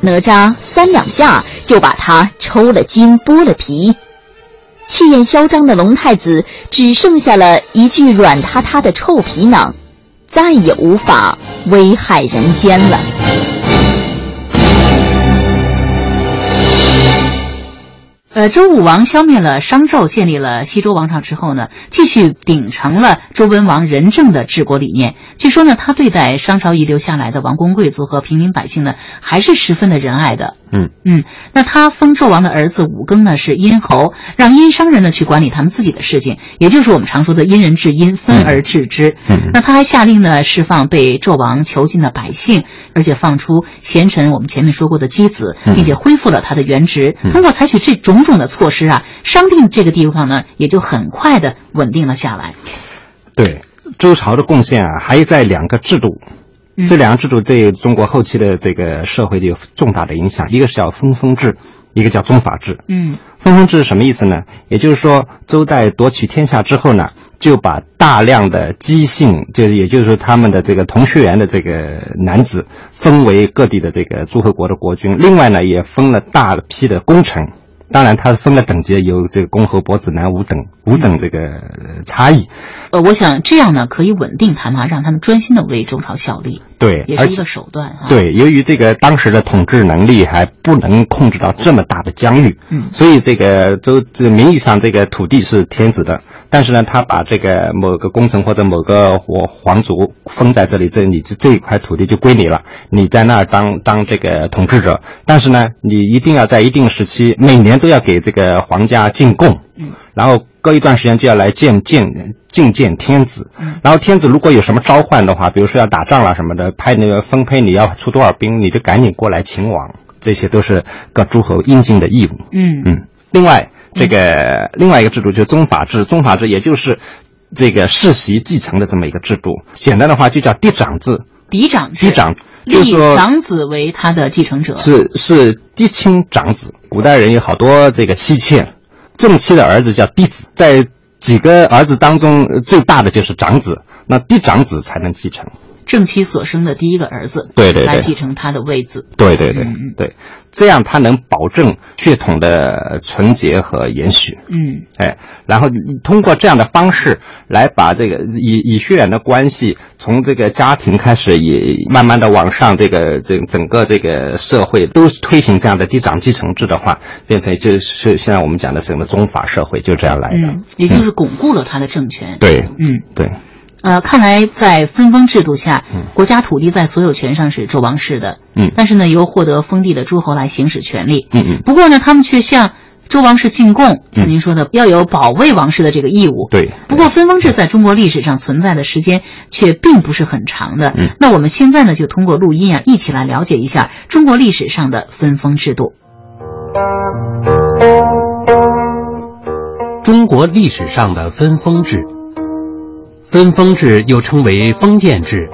哪吒三两下就把他抽了筋、剥了皮，气焰嚣张的龙太子只剩下了一具软塌塌的臭皮囊，再也无法危害人间了。呃，周武王消灭了商纣，建立了西周王朝之后呢，继续秉承了周文王仁政的治国理念。据说呢，他对待商朝遗留下来的王公贵族和平民百姓呢，还是十分的仁爱的。嗯嗯，那他封纣王的儿子武庚呢是殷侯，让殷商人呢去管理他们自己的事情，也就是我们常说的因人治殷，分而治之。嗯，那他还下令呢释放被纣王囚禁的百姓，而且放出贤臣我们前面说过的箕子，并且恢复了他的原职。通过采取这种种的措施啊，商定这个地方呢也就很快的稳定了下来。对周朝的贡献啊，还在两个制度。这两个制度对中国后期的这个社会有重大的影响，一个是叫分封制，一个叫宗法制。嗯，分封制是什么意思呢？也就是说，周代夺取天下之后呢，就把大量的姬姓，就是也就是说他们的这个同血缘的这个男子，分为各地的这个诸侯国的国君。另外呢，也分了大批的功臣。当然，他分了等级，有这个公侯伯子男五等五等这个差异。呃，我想这样呢，可以稳定他们，让他们专心的为周朝效力。对，也是一个手段啊。对，由于这个当时的统治能力还不能控制到这么大的疆域，嗯，所以这个周这名义上这个土地是天子的，但是呢，他把这个某个功臣或者某个皇皇族封在这里，这你这这一块土地就归你了，你在那儿当当这个统治者，但是呢，你一定要在一定时期每年都要给这个皇家进贡，嗯，然后隔一段时间就要来见见觐见天子，嗯，然后天子如果有什么召唤的话，比如说要打仗了什么的，派那个分配你要出多少兵，你就赶紧过来勤王，这些都是各诸侯应尽的义务。嗯。嗯，另外这个、另外一个制度就是宗法制，宗法制也就是这个世袭继承的这么一个制度，简单的话就叫嫡长制。嫡长制，嫡长就是立长子为他的继承者。是是嫡亲长子，古代人有好多这个妻妾，正妻的儿子叫嫡子，在几个儿子当中呃最大的就是长子，那嫡长子才能继承。正妻所生的第一个儿子，对对对来继承他的位子。对对对、嗯对，这样他能保证血统的纯洁和延续。嗯哎，然后通过这样的方式来把这个以以血缘的关系从这个家庭开始，也慢慢的往上，这个整整个这个社会都是推行这样的嫡长继承制的话，变成就是现在我们讲的什么宗法社会，就这样来的。嗯，也就是巩固了他的政权。对，嗯对，呃，看来在分封制度下，国家土地在所有权上是周王室的，嗯但是呢，由获得封地的诸侯来行使权利。嗯嗯，不过呢，他们却向周王室进贡，像您说的，要有保卫王室的这个义务。对。不过分封制在中国历史上存在的时间却并不是很长的。嗯那我们现在呢，就通过录音啊，一起来了解一下中国历史上的分封制度。中国历史上的分封制，分封制又称为封建制，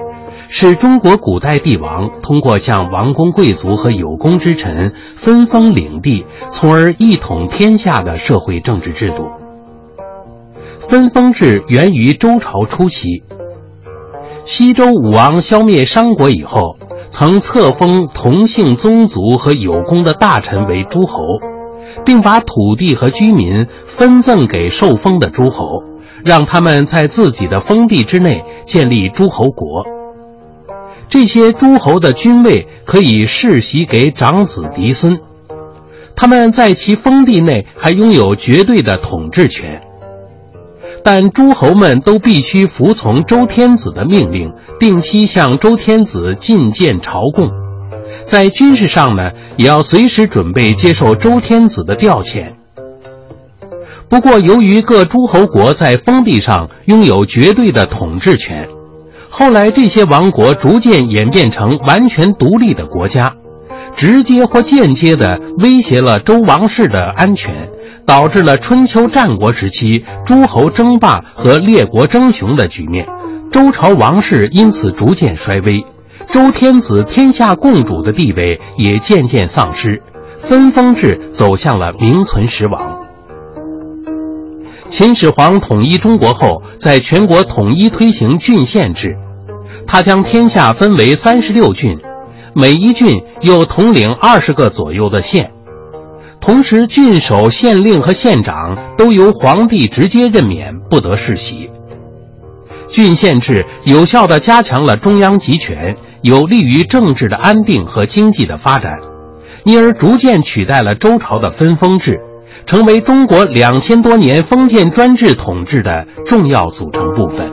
是中国古代帝王通过向王公贵族和有功之臣分封领地，从而一统天下的社会政治制度。分封制源于周朝初期，西周武王消灭商国以后，曾册封同姓宗族和有功的大臣为诸侯。并把土地和居民分赠给受封的诸侯，让他们在自己的封地之内建立诸侯国。这些诸侯的君位可以世袭给长子嫡孙，他们在其封地内还拥有绝对的统治权。但诸侯们都必须服从周天子的命令，定期向周天子进谏朝贡。在军事上呢，也要随时准备接受周天子的调遣。不过，由于各诸侯国在封地上拥有绝对的统治权，后来这些王国逐渐演变成完全独立的国家，直接或间接地威胁了周王室的安全，导致了春秋战国时期诸侯争霸和列国争雄的局面。周朝王室因此逐渐衰微。周天子天下共主的地位也渐渐丧失，分封制走向了名存实亡。秦始皇统一中国后，在全国统一推行郡县制，他将天下分为三十六郡，每一郡又统领二十个左右的县，同时郡守、县令和县长都由皇帝直接任免，不得世袭。郡县制有效地加强了中央集权，有利于政治的安定和经济的发展，因而逐渐取代了周朝的分封制，成为中国两千多年封建专制统治的重要组成部分。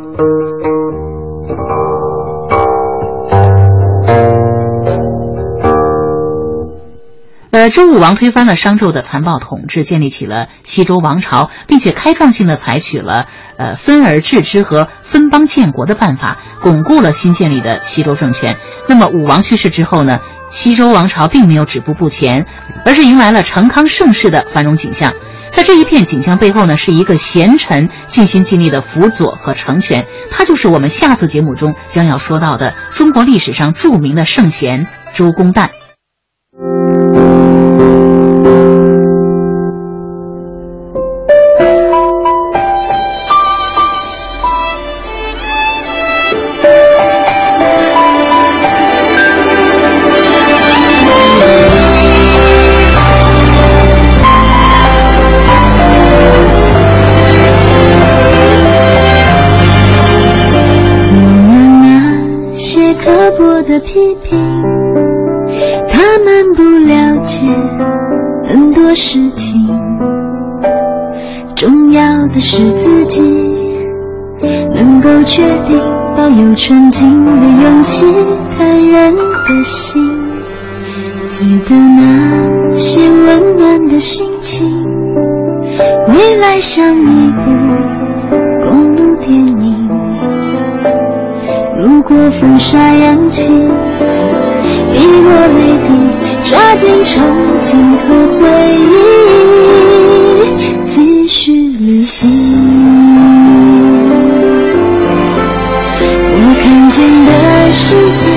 呃，周武王推翻了商纣的残暴统治，建立起了西周王朝，并且开创性的采取了呃分而治之和分邦建国的办法，巩固了新建立的西周政权。那么武王去世之后呢，西周王朝并没有止步不前，而是迎来了成康盛世的繁荣景象。在这一片景象背后呢，是一个贤臣尽心尽力的辅佐和成全，他就是我们下次节目中将要说到的中国历史上著名的圣贤周公旦。的批评，他们不了解很多事情。重要的是自己能够确定，保有纯净的勇气，坦然的心。记得那些温暖的心情，未来像一个过风沙扬起，滴落泪滴，抓紧憧憬和回忆，继续旅行。我看见的世界，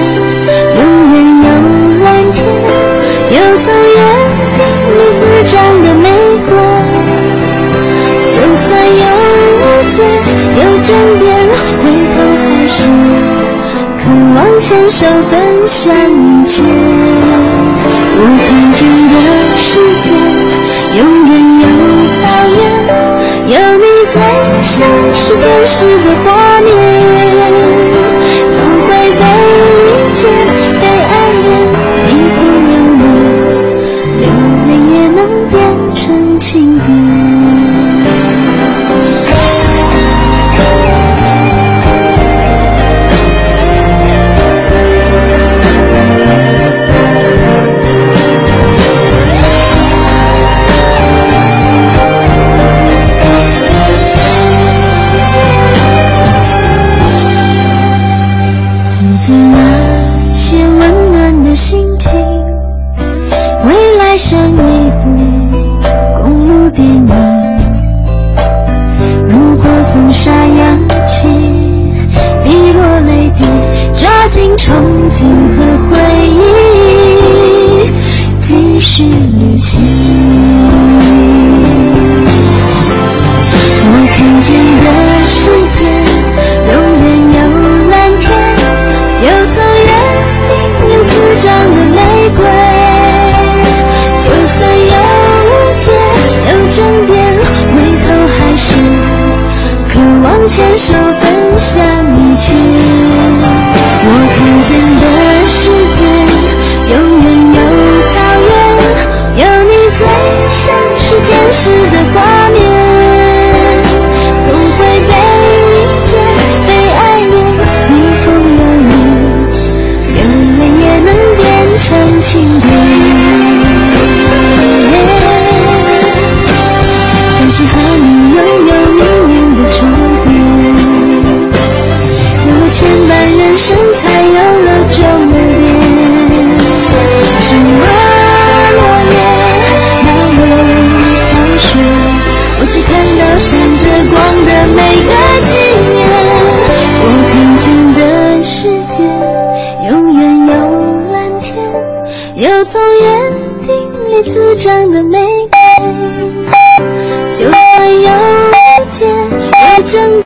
永远有蓝天，有草原，你滋长的玫瑰。就算有误解，有争辩，回头还是。渴望牵手分享一切，我看见的世界永远有草原，有你在像是天使的画面，